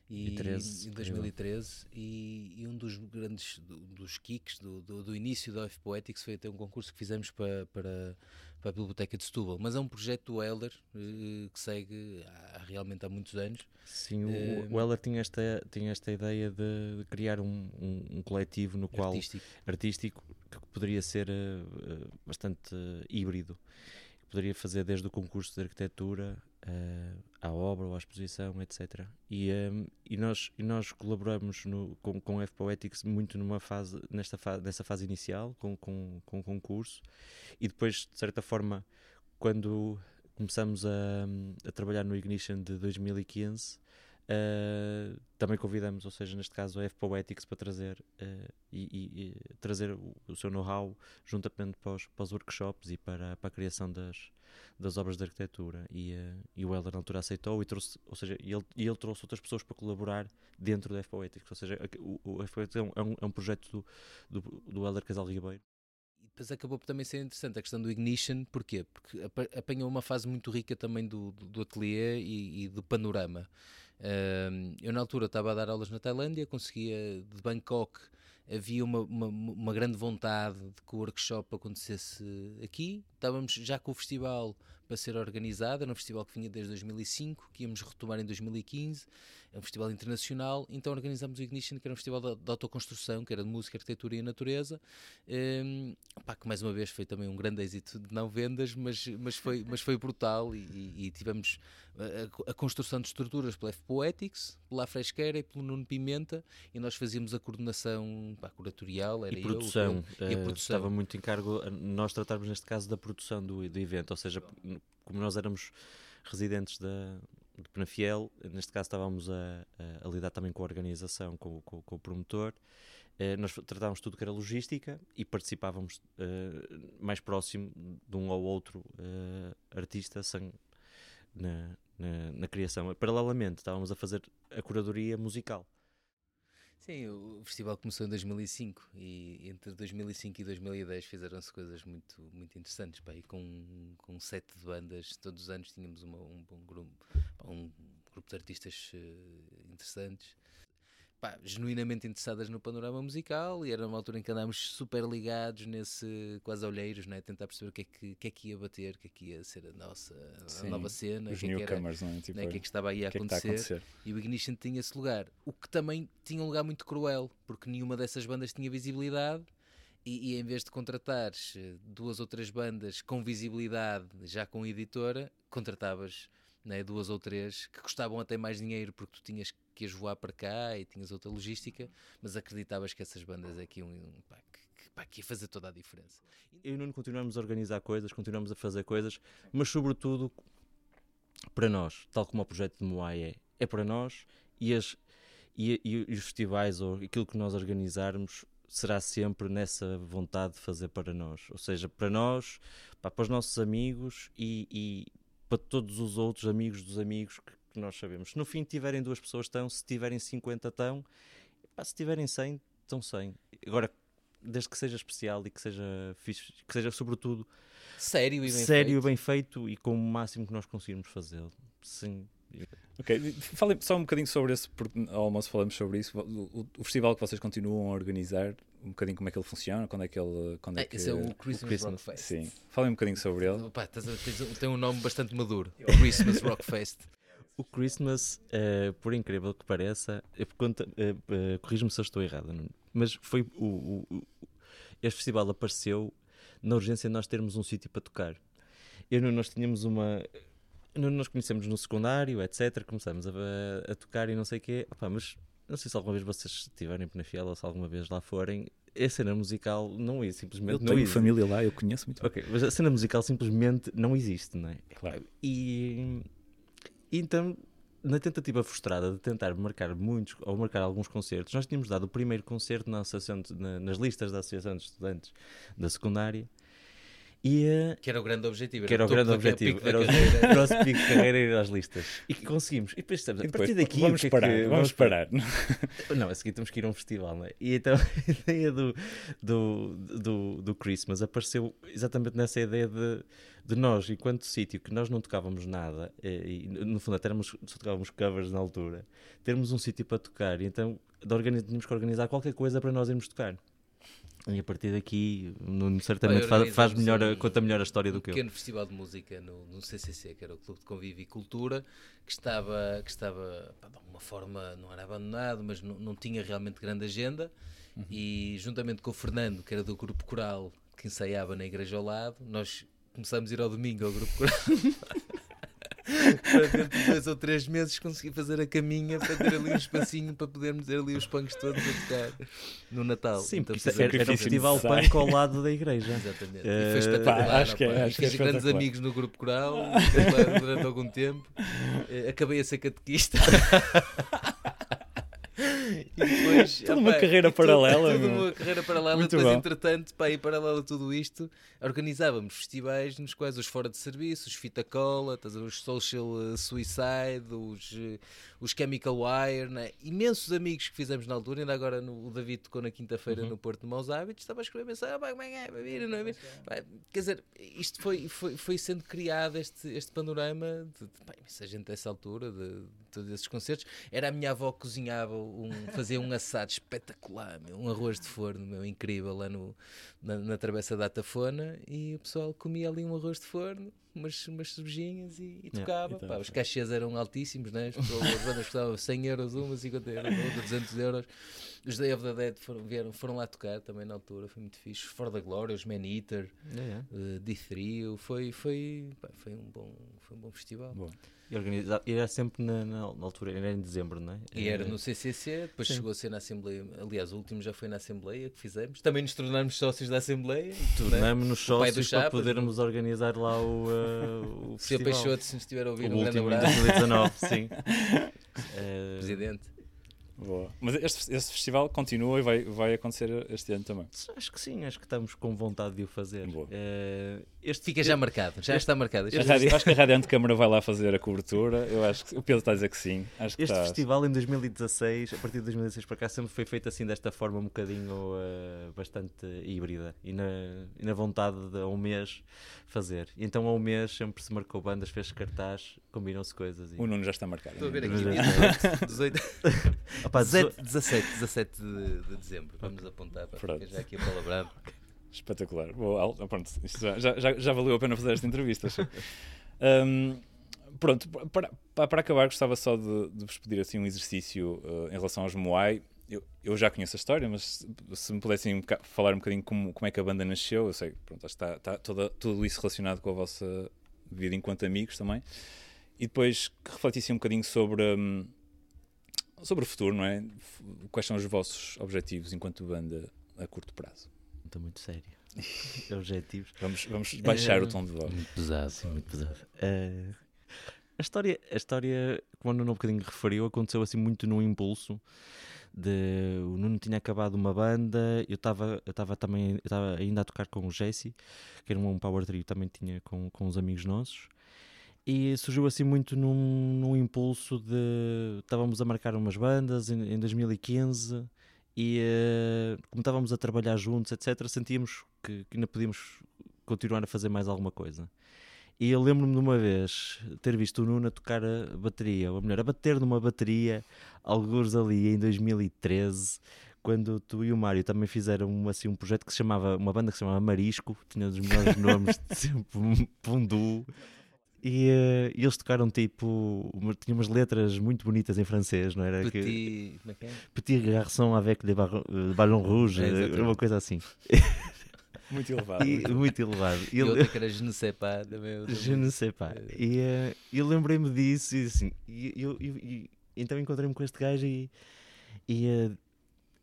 E, E 13, em 2013 e, e um dos grandes do- dos kicks do, do, do início da F Poetics foi até um concurso que fizemos para, para, para a Biblioteca de Setúbal. Mas é um projeto do Elder eh, que segue há, realmente há muitos anos. Sim, o, Eh, o Heller tinha esta, tinha esta ideia de, criar um, um, um coletivo no qual artístico. artístico que poderia ser eh, bastante eh, híbrido. Poderia fazer desde o concurso de arquitetura eh, à obra ou à exposição, etc. E, eh, e, nós, e nós colaboramos no, com, com F Poetics muito numa fase, nesta fa nessa fase inicial, com, com, com o concurso, e depois, de certa forma, quando começamos a, a trabalhar no Ignition de 2015. Uh, também convidamos, ou seja, neste caso a F Poetics para trazer uh, e- e trazer o, o seu know-how juntamente para os, para os workshops e para, para a criação das, das obras de arquitetura e, uh, e o Heller na altura aceitou e trouxe, ou seja, ele, ele trouxe outras pessoas para colaborar dentro da F Poetics, ou seja, o, o F Poetics é um, é um, é um projeto do, do, do Heller Casal Ribeiro E depois acabou por também ser interessante a questão do Ignition, porquê? Porque apa- apanhou uma fase muito rica também do, do, do ateliê e, e do panorama. Eu na altura estava a dar aulas na Tailândia, conseguia de Bangkok, havia uma, uma, uma grande vontade de que o workshop acontecesse aqui. Estávamos já com o festival para ser organizado, era um festival que vinha desde 2005, que íamos retomar em 2015, é um festival internacional, então organizámos o Ignition, que era um festival de, de autoconstrução, que era de música, arquitetura e natureza, um, pá, que mais uma vez foi também um grande êxito de não vendas, mas, mas, foi, mas foi brutal e, e- tivemos a, a construção de estruturas pela F Poetics, pela Fresqueira e pelo Nuno Pimenta e nós fazíamos a coordenação pá, curatorial, era e eu, produção, Pedro, e a eh, produção. estava muito em cargo a- nós tratarmos neste caso da produção do, do evento, ou seja, como nós éramos residentes da de Penafiel, neste caso estávamos a, a- a lidar também com a organização, com, com- com o promotor eh, nós tratávamos tudo que era logística e participávamos eh, mais próximo de um ou outro eh, artista sem, na, na, na criação. Paralelamente, estávamos a fazer a curadoria musical. Sim, o festival começou em 2005 e entre 2005 e 2010 fizeram-se coisas muito, muito interessantes. Pá, e com, com sete bandas, todos os anos tínhamos uma, um bom grupo, um grupo de artistas uh, interessantes pá, genuinamente interessadas no panorama musical e era uma altura em que andámos super ligados nesse, quase olheiros, né? tentar perceber o que é que, que, é que ia bater, o que é que ia ser a nossa a nova cena, o que, é que, era, não é? Tipo, né? que é que estava aí a, acontecer. É que está a acontecer. E o Ignition tinha esse lugar, o que também tinha um lugar muito cruel, porque nenhuma dessas bandas tinha visibilidade. E, e, em vez de contratares eh, duas ou três bandas com visibilidade, já com editora, contratavas né, duas ou três que custavam até mais dinheiro porque tu tinhas que ias voar para cá e tinhas outra logística, mas acreditavas que essas bandas aqui um, pá, que, pá, que ia fazer toda a diferença. Eu e Nuno continuamos a organizar coisas, continuamos a fazer coisas, mas sobretudo para nós, tal como o projeto de Moai é, é para nós e, as, e, e, os festivais ou aquilo que nós organizarmos será sempre nessa vontade de fazer para nós, ou seja, para nós, pá, para os nossos amigos e, e para todos os outros amigos dos amigos que, que, nós sabemos. Se no fim tiverem duas pessoas, estão, se tiverem 50, estão, pá, se tiverem 100, estão 100. Agora, desde que seja especial e que seja fixe, que seja sobretudo sério e bem sério feito. bem feito e com o máximo que nós conseguirmos fazê-lo. Sim. Ok, falem só um bocadinho sobre esse, porque ao almoço falamos sobre isso. O, o, festival que vocês continuam a organizar, um bocadinho como é que ele funciona, quando é que ele. Quando é, é que... Esse é o Christmas, o Christmas. Rock Fest. Sim, falem um bocadinho sobre ele. Opa, tem um nome bastante maduro: o Christmas Rock Fest. O Christmas, uh, por incrível que pareça, uh, uh, corrijo-me se eu estou errado, mas foi o, o, este festival apareceu na urgência de nós termos um sítio para tocar. Eu nós tínhamos uma nós conhecemos no secundário, etc. Começamos a, a, tocar e não sei o quê. Opa, mas não sei se alguma vez vocês estiverem em Penafiel ou se alguma vez lá forem. A cena musical não é simplesmente. Eu não tenho existe. família lá, eu conheço muito. Ok, mas a cena musical simplesmente não existe, não é? Claro. E então, na tentativa frustrada de tentar marcar muitos ou marcar alguns concertos, nós tínhamos dado o primeiro concerto na associação, na, nas listas da Associação de Estudantes da Secundária e, que era o grande objetivo. Que era o grande objetivo. Era o nosso pico de carreira ir às listas. E que conseguimos. E depois estamos, a partir daqui. Vamos que parar. É que, vamos parar. Não, a seguir temos que ir a um festival, não é? E então a ideia do, do, do, do Christmas apareceu exatamente nessa ideia de, de nós, enquanto sítio que nós não tocávamos nada, e, e no fundo até éramos, só tocávamos covers na altura, termos um sítio para tocar. E então tínhamos que organizar qualquer coisa para nós irmos tocar. E a partir daqui, Nuno certamente faz, faz melhor, um, conta melhor a história um do que eu. Um pequeno festival de música no, no, CCC, que era o Clube de Convívio e Cultura, que estava, que estava pá, de alguma forma, não era abandonado, mas não, não tinha realmente grande agenda. Uhum. E juntamente com o Fernando, que era do grupo coral, que ensaiava na igreja ao lado, nós começámos a ir ao domingo ao grupo coral. para dentro de dois ou três meses conseguir fazer a caminha para ter ali um espacinho para podermos ter ali os punks todos a tocar no Natal. Sim, então, era, era um festival punk ao lado da igreja. Exatamente. Uh, e foi espetacular. Pá, acho que é, acho fiz que é grandes amigos no grupo coral durante algum tempo. Uh, acabei a ser catequista. depois, toda uma carreira paralela. Toda uma carreira paralela. Muito depois, bom. entretanto, para ir paralelo a tudo isto, organizávamos festivais nos quais os fora de serviço, os Fita Cola, os Social Suicide, os, os Chemical Wire, né? imensos amigos que fizemos na altura. Ainda agora no, o David tocou na quinta-feira uhum. no Porto de Maus Hábitos. Estava a escrever mensagem: ah, como é que é? Vai vir, não é? Vai. Quer dizer, isto foi, foi, foi sendo criado este, este panorama de, de pá, imensa gente dessa altura, de, de todos esses concertos. Era a minha avó que cozinhava um, fazia um assado espetacular, meu, um arroz de forno meu, incrível lá no, na, na Travessa da Tafona e o pessoal comia ali um arroz de forno, umas, umas cervejinhas e, e tocava. então, Pá, os cachês eram altíssimos, né? as bandas custavam 100 euros uma, 50 euros outra, 200 euros. Os Day of the Dead foram, vieram, foram lá tocar também na altura, foi muito fixe. For the Glory, os Man Eater, yeah, uh, D3, foi, foi, pá, foi, um bom, foi um bom festival. Bom. E, organiza... e era sempre na, na, na, altura, era em dezembro, não é? E era no CCC, depois Sim. chegou a ser na Assembleia. Aliás, o último já foi na Assembleia que fizemos. Também nos tornamos sócios da Assembleia. Tornamos-nos sócios para podermos organizar lá o, uh, o Sr. Peixoto, se nos estiver a ouvir, o um grande último abraço. em 2019, sim. uh, Presidente. Boa. Mas este, este festival continua e vai, vai acontecer este ano também. Acho que sim, acho que estamos com vontade de o fazer. Boa. Eh, este Fica já marcado, já está marcado. Este- rádio- acho que a Rádio Antecâmara vai lá fazer a cobertura. Eu acho que o Pedro está a dizer que sim. Acho que Este está. festival em 2016, a partir de 2016 para cá, sempre foi feito assim desta forma um bocadinho eh, bastante híbrida e na, e na vontade de a um mês fazer. E então a um mês sempre se marcou bandas, fez cartaz, combinam-se coisas. E... O Nuno já está marcado. Estou a ver Mas aqui, é- 18, Opa, 17, 17, 17 de, de dezembro. Vamos apontar para Pronto. já aqui a palavra. Espetacular. Boa, Al- pronto, já, já, já- valeu a pena fazer esta entrevista. Hum, pronto, para, para, acabar, gostava só de, de vos pedir assim, um exercício uh, em relação aos Moai. Eu, eu já conheço a história, mas se, me pudessem um falar um bocadinho como, como é que a banda nasceu, eu sei pronto, está, está toda, tudo isso relacionado com a vossa vida enquanto amigos também. E depois que refletissem um bocadinho sobre, hum, sobre o futuro, não é? Quais são os vossos objetivos enquanto banda a curto prazo? Estou muito sério. Objetivos. Vamos, vamos baixar Eh, o tom de voz. Muito pesado. Sim, muito pesado. Eh, a história, a história, como o Nuno um bocadinho referiu, aconteceu assim muito num impulso. De, o Nuno tinha acabado uma banda, eu estava eu também eu estava ainda a tocar com o Jesse, que era um power trio, também tinha com, com uns amigos nossos. E surgiu assim muito num, num impulso de. Estávamos a marcar umas bandas em, em 2015 e eh, como estávamos a trabalhar juntos, etc., sentíamos que, que ainda podíamos continuar a fazer mais alguma coisa. E eu lembro-me de uma vez ter visto o Nuno a tocar a bateria, ou melhor, a bater numa bateria, alguns ali em 2013, quando tu e o Mário também fizeram um, assim, um projeto que se chamava, uma banda que se chamava Marisco, tinha os melhores nomes de sempre, um, um duo. E, e eles tocaram tipo, uma, tinha umas letras muito bonitas em francês, não era? Que- Petit, é que é? Petit garçon avec barro- eh, ballons rouges, É, uma coisa assim. Muito elevado. E, muito elevado. E E outra que era Je ne sais pas também. Je ne sais pas. E eh, eu lembrei-me disso e assim, e, eu- eu- e- então encontrei-me com este gajo e, e, eh,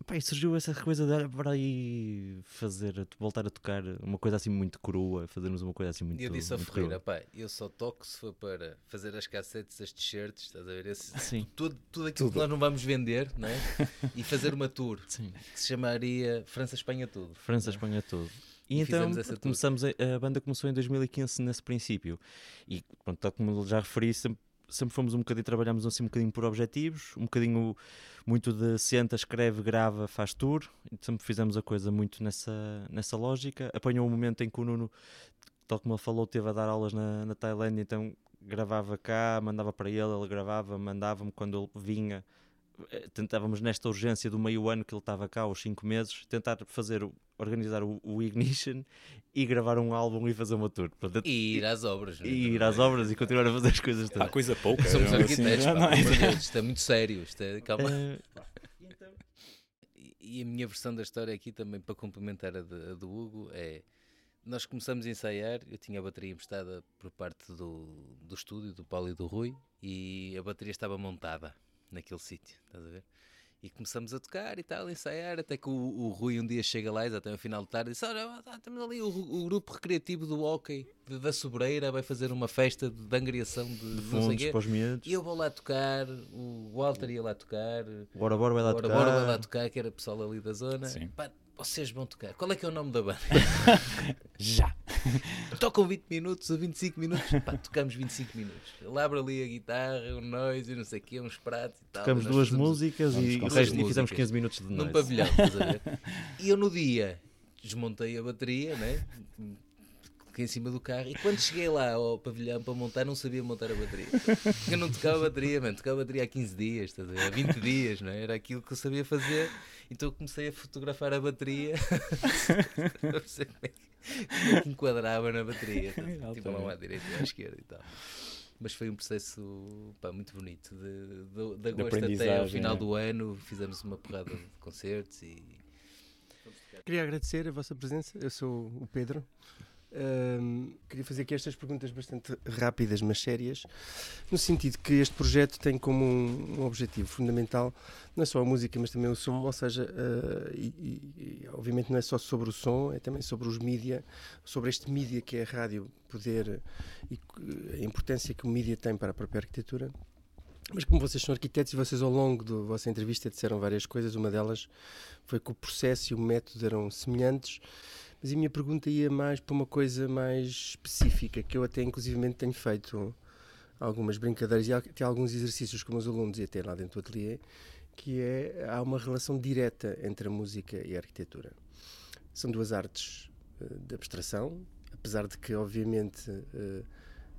pá, e surgiu essa coisa de olha, para aí fazer, voltar a tocar uma coisa assim muito crua, fazermos uma coisa assim muito E eu disse ao Ferreira, pá, eu só toco se for para fazer as cassetes, as t-shirts, estás a ver? Esse, Sim, tudo, tudo aquilo que nós não vamos vender, não é? E fazer uma tour sim. que se chamaria França-Espanha Tudo. França, Espanha, tudo. E, E então começamos a, a banda começou em 2015 nesse princípio. E pronto, tal como já referi, sempre, sempre fomos um bocadinho, trabalhamos assim um bocadinho por objetivos, um bocadinho muito de senta, escreve, grava, faz tour. Sempre fizemos a coisa muito nessa, nessa lógica. Apanhou um momento em que o Nuno, tal como ele falou, teve a dar aulas na, na Tailândia, então gravava cá, mandava para ele, ele gravava, mandava-me quando ele vinha. Eh, Tentávamos nesta urgência do meio ano que ele estava cá, os cinco meses, tentar fazer, organizar o, o Ignition e gravar um álbum e fazer uma tour. Portanto, E ir às obras, não é? e ir às obras e continuar a fazer as coisas Há coisa pouca. Somos não é? arquitetos, Assim, pá, é? Deus, isto é muito sério. Isto é, calma. Eh, E- E a minha versão da história aqui também para complementar a, de- a do Hugo é nós começamos a ensaiar, eu tinha a bateria emprestada por parte do, do estúdio, do Paulo e do Rui, e a bateria estava montada naquele sítio, estás a ver? E começamos a tocar e tal, a ensaiar, até que o, o Rui um dia chega lá, até ao final de tarde, e diz: Olha, temos ali o, o grupo recreativo do hockey de- da Sobreira, vai fazer uma festa de, de angriação de, de fundos para os miúdos. E eu vou lá tocar, o Walter ia lá tocar, Bora, bora, vai lá Bora, tocar. bora, vai lá tocar, que era pessoal ali da zona. Sim. Pá, vocês vão tocar. Qual é que é o nome da banda? Já. Tocam 20 minutos ou 25 minutos? Pá, tocamos 25 minutos. Ele abre ali a guitarra, o noise e não sei o quê, uns pratos e tal. Tocamos e duas músicas e, resto- e fizemos músicas. 15 minutos de Num noite. pavilhão, estás a ver? E eu no dia desmontei a bateria, né? Fiquei em cima do carro e quando cheguei lá ao pavilhão para montar, não sabia montar a bateria. Eu não tocava a bateria, mano. Tocava a bateria há 15 dias, estás a ver? há 20 dias, não é? Era aquilo que eu sabia fazer. Então eu comecei a fotografar a bateria para perceber como é que, como é que enquadrava na bateria. Tipo lá à direita e à esquerda e tal. Mas foi um processo pá, muito bonito. De, de, de agosto até ao final é. do ano fizemos uma porrada de concertos e Queria agradecer a vossa presença. Eu sou o Pedro. Ahm, queria fazer aqui estas perguntas bastante rápidas, mas sérias, no sentido que este projeto tem como um, um objetivo fundamental não é só a música, mas também o som, ou seja, ah, e, e- obviamente não é só sobre o som, é também sobre os mídia, sobre este mídia que é a rádio, poder e a importância que o mídia tem para a própria arquitetura. Mas como vocês são arquitetos e vocês ao longo da vossa entrevista disseram várias coisas, uma delas foi que o processo e o método eram semelhantes, mas a minha pergunta ia mais para uma coisa mais específica, que eu até inclusivamente tenho feito algumas brincadeiras e até alguns exercícios com os alunos e até lá dentro do ateliê, que é, há uma relação direta entre a música e a arquitetura. São duas artes uh, de abstração, apesar de que, obviamente, uh,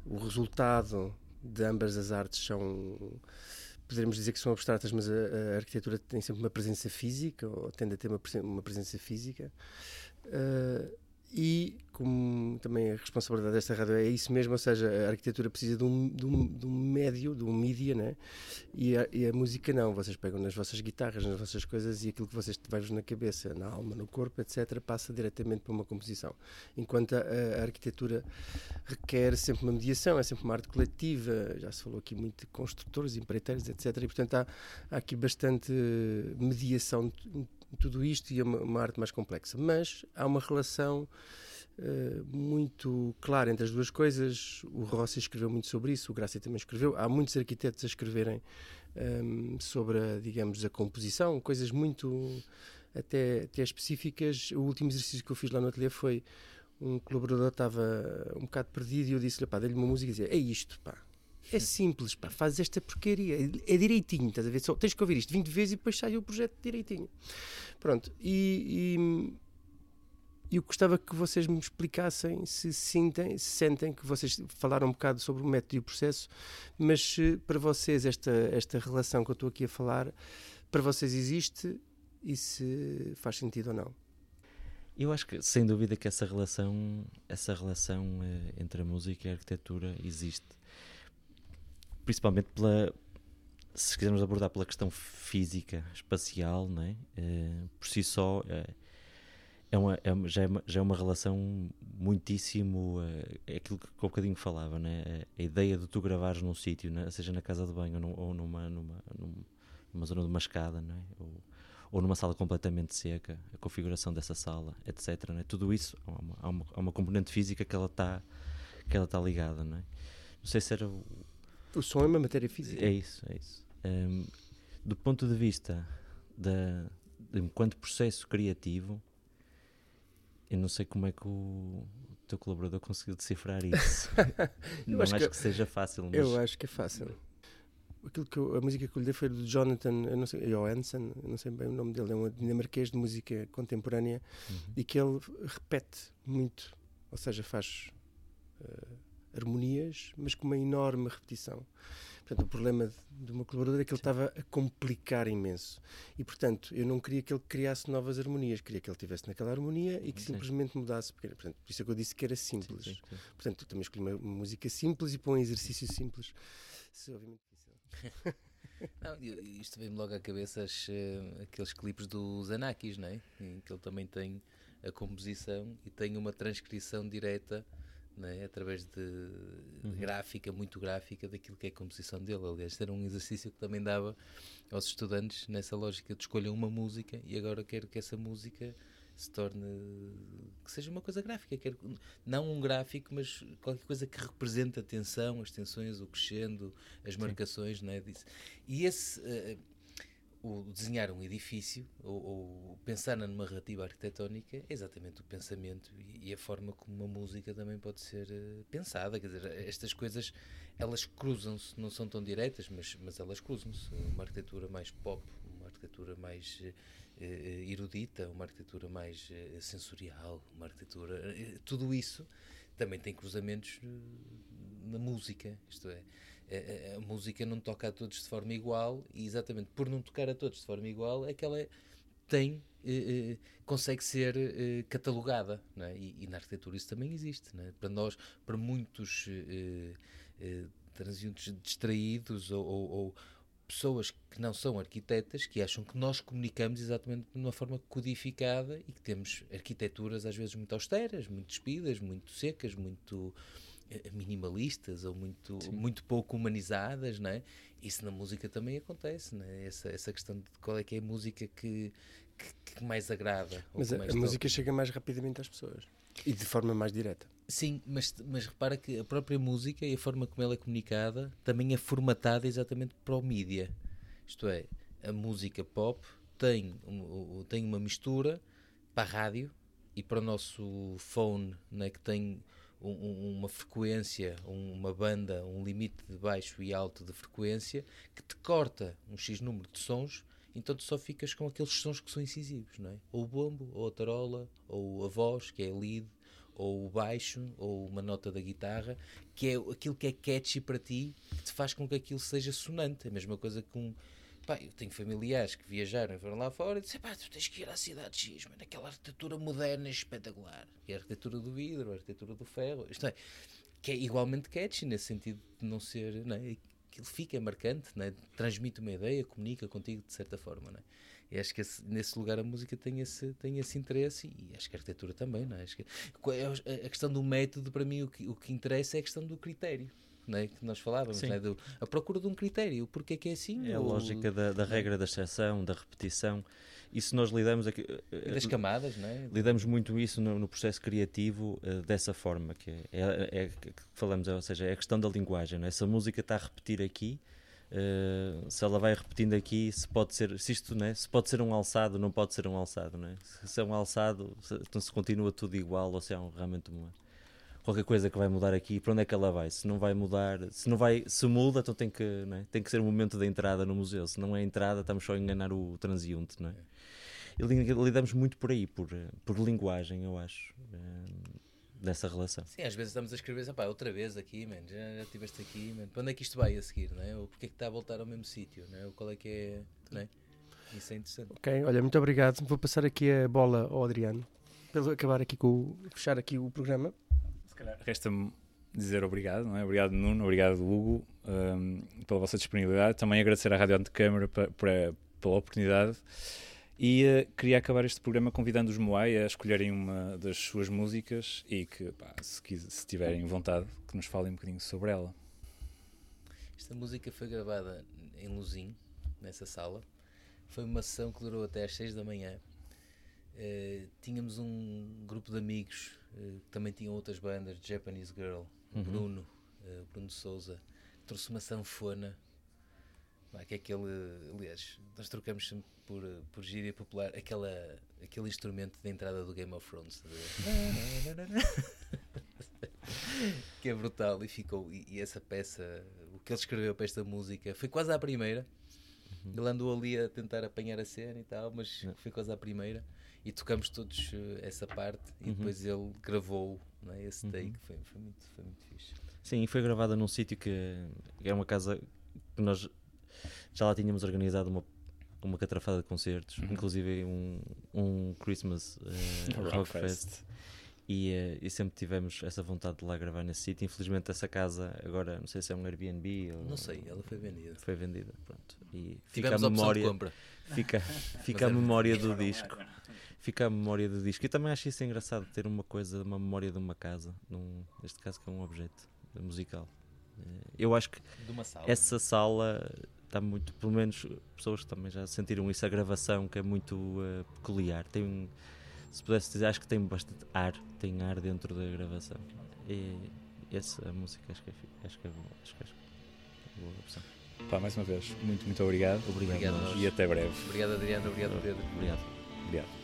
o resultado de ambas as artes são poderemos dizer que são abstratas, mas a, a, arquitetura tem sempre uma presença física, ou tende a ter uma, uma presença física. Uh, e como também a responsabilidade desta rádio é isso mesmo, ou seja, a arquitetura precisa de um, de um, de um médio, de um mídia, né? E a, e a, música não. Vocês pegam nas vossas guitarras, nas vossas coisas e aquilo que vocês vai na cabeça, na alma, no corpo, etc., passa diretamente para uma composição. Enquanto a, a, arquitetura requer sempre uma mediação, é sempre uma arte coletiva. Já se falou aqui muito de construtores, empreiteiros, etc. E portanto há, há aqui bastante mediação tudo isto e é uma, uma arte mais complexa. Mas há uma relação uh, muito clara entre as duas coisas. O Rossi escreveu muito sobre isso, o Gracia também escreveu. Há muitos arquitetos a escreverem um, ehm, sobre, a, digamos, a composição, coisas muito até, até específicas. O último exercício que eu fiz lá no ateliê foi um colaborador estava um bocado perdido e eu disse-lhe, pá, dei-lhe uma música e dizia, é isto, pá. É simples, pá, fazes esta porcaria, é, direitinho, estás a ver? Só tens que ouvir isto 20 vezes e depois sai o projeto direitinho. Pronto, e, e eu gostava que vocês me explicassem se sentem, se sentem que vocês falaram um bocado sobre o método e o processo, mas se para vocês esta, esta relação que eu estou aqui a falar, para vocês existe e se faz sentido ou não. Eu acho que sem dúvida que essa relação, essa relação eh, entre a música e a arquitetura existe principalmente pela se quisermos abordar pela questão física, espacial, não? Uh, por si só uh, é uma, é, já, é uma, já é uma relação muitíssimo uh, é aquilo que um bocadinho falava, né? a ideia de tu gravares num sítio, né? seja na casa de banho ou, ou numa, numa, numa, zona de uma escada, não é? ou, ou numa sala completamente seca, a configuração dessa sala, etc. Né? Tudo isso há uma, há uma, há uma componente física que ela está está ligada, não é? Não sei se era som é uma matéria física. É isso, é isso. Um, do ponto de vista da, de enquanto processo criativo, eu não sei como é que o teu colaborador conseguiu decifrar isso. não acho, acho que, que, seja fácil. Mas... Eu acho que é fácil. Aquilo que eu, a música que eu lhe dei foi do Jonathan eu não sei, Johansson, eu não sei bem o nome dele, é um dinamarquês de música contemporânea uhum. e que ele repete muito, ou seja, faz uh, harmonias, mas com uma enorme repetição. Portanto, o problema de uma colaboradora é que ele estava a complicar imenso. E, portanto, eu não queria que ele criasse novas harmonias, queria que ele estivesse naquela harmonia e que sim. simplesmente mudasse. Porque, portanto, por isso é que eu disse que era simples. Sim, sim, portanto, também escolhi uma, música simples e para um exercício simples. Isso é obviamente difícil. Não, isto vem-me logo à cabeça as, uh, aqueles clipes dos Anakis, não é? Em que ele também tem a composição e tem uma transcrição direta né, através de uhum. gráfica, muito gráfica, daquilo que é a composição dele. Aliás, era um exercício que também dava aos estudantes nessa lógica de escolher uma música e agora quero que essa música se torne que seja uma coisa gráfica, quero, não um gráfico, mas qualquer coisa que represente a tensão, as tensões, o crescendo, as marcações, né, disso. E esse uh, o desenhar um edifício ou, ou, pensar na narrativa arquitetónica é exatamente o pensamento e, e a forma como uma música também pode ser uh, pensada. Quer dizer, estas coisas elas cruzam-se, não são tão diretas, mas, mas elas cruzam-se. Uma arquitetura mais pop, uma arquitetura mais uh, erudita, uma arquitetura mais sensorial, uma arquitetura. tudo isso também tem cruzamentos na música, isto é a, a, música não toca a todos de forma igual e exatamente por não tocar a todos de forma igual é que ela tem eh, eh, consegue ser eh, catalogada é? e, e, na arquitetura isso também existe é? para nós para muitos eh, eh, transeuntes distraídos ou, ou, ou, pessoas que não são arquitetas que acham que nós comunicamos exatamente de uma forma codificada e que temos arquiteturas às vezes muito austeras muito despidas muito secas muito eh, minimalistas ou muito, muito pouco humanizadas, não é? Isso na música também acontece, não é? Essa, essa questão de qual é que é a música que, que, que mais agrada. Mas a, a música chega mais rapidamente às pessoas. E de forma mais direta. Sim, mas, mas repara que a própria música e a forma como ela é comunicada também é formatada exatamente para o mídia. Isto é, a música pop tem, um, tem uma mistura para a rádio e para o nosso phone, né, que tem um, uma frequência, uma banda, um limite de baixo e alto de frequência que te corta um X número de sons, então tu só ficas com aqueles sons que são incisivos, não é? Ou o bombo, ou a tarola, ou a voz, que é lead, ou o baixo, ou uma nota da guitarra, que é aquilo que é catchy para ti, que te faz com que aquilo seja sonante. A mesma coisa que um. Pá, eu tenho familiares que viajaram e foram lá fora e disseram: pá, tu tens que ir à cidade X, mano, aquela arquitetura moderna e espetacular. E a arquitetura do vidro, a arquitetura do ferro, isto é, que é igualmente catchy, nesse sentido de não ser. Não é? Aquilo fica, é marcante, não é? transmite uma ideia, comunica contigo de certa forma. Não é? E acho que esse, nesse lugar a música tem esse, tem esse interesse e acho que a arquitetura também. Não é? Acho que, a questão do método, para mim, o que, o que interessa é a questão do critério. Não é? que nós falávamos, não é? do, a procura de um critério, porque é que é assim? É a lógica da, da regra da exceção, da repetição. Isso nós lidamos aqui. E das camadas, não é? Lidamos muito isso no, no processo criativo uh, dessa forma, que é, é, é, que falamos, ou seja, é a questão da linguagem. Não é? Se a música está a repetir aqui, Uh, se ela vai repetindo aqui, se pode ser, se isto, né, se pode ser um alçado, não pode ser um alçado, né? se é um alçado, se, então se continua tudo igual ou se é um, realmente uma qualquer coisa que vai mudar aqui, para onde é que ela vai? Se não vai mudar, se não vai, se muda, então tem que, né, tem que ser o momento da entrada no museu. Se não é a entrada, estamos só a enganar o transeunte, não é? E lidamos muito por aí, por, por linguagem, eu acho. Uh, dessa relação. Sim, às vezes estamos a escrever, pá, outra vez aqui, man, já, já estiveste aqui, man. para onde é que isto vai a seguir, não é? Ou porque é que está a voltar ao mesmo sítio, não é? Ou qual é que é, não é? Isso é interessante. Ok, olha, muito obrigado. Vou passar aqui a bola ao Adriano, pelo acabar aqui com, fechar aqui o programa. Se calhar resta-me dizer obrigado, não é? Obrigado Nuno, obrigado Hugo um, pela vossa disponibilidade. Também agradecer à Rádio Antecâmara pela oportunidade. E uh, queria acabar este programa convidando os Moai a escolherem uma das suas músicas e que, pá, se, se tiverem vontade, que nos falem um bocadinho sobre ela. Esta música foi gravada em Luzim, nessa sala. Foi uma sessão que durou até às 6 da manhã. Uh, tínhamos um grupo de amigos uh, que também tinham outras bandas, Japanese Girl, uhum. Bruno, Bruno Souza, trouxe uma sanfona é? que é aquele, aliás, nós trocamos sempre por, por gíria popular aquela, aquele instrumento de entrada do Game of Thrones que é brutal e ficou e, e, essa peça o que ele escreveu para esta música foi quase a primeira uhum. ele andou ali a tentar apanhar a cena e tal mas uhum. foi quase a primeira e tocamos todos uh, essa parte e uhum. depois ele gravou é? esse take uhum. foi, foi, muito, foi muito fixe sim, e foi gravada num sítio que é uma casa que nós já lá tínhamos organizado uma, uma catrafada de concertos, uhum. inclusive um, um Christmas uh, Rock Fest. E, uh, e, sempre tivemos essa vontade de lá gravar nesse sítio. Infelizmente, essa casa agora não sei se é um Airbnb ou. Não sei, ela foi vendida. Foi vendida, pronto. E fica a memória. Fica, fica a memória do disco. Fica a memória do disco. E também acho isso engraçado ter uma coisa, uma memória de uma casa, num, neste caso que é um objeto musical. Eh, eu acho que sala. essa sala está muito, pelo menos pessoas que também já sentiram isso, a gravação que é muito uh, peculiar. Tem se pudesse dizer, acho que tem bastante ar, tem ar dentro da gravação. E essa música acho que é, acho que é, acho que é boa opção. Pá, mais uma vez, muito, muito obrigado. Obrigado, obrigado e até breve. Obrigado, Adriano. Obrigado, Pedro. Obrigado.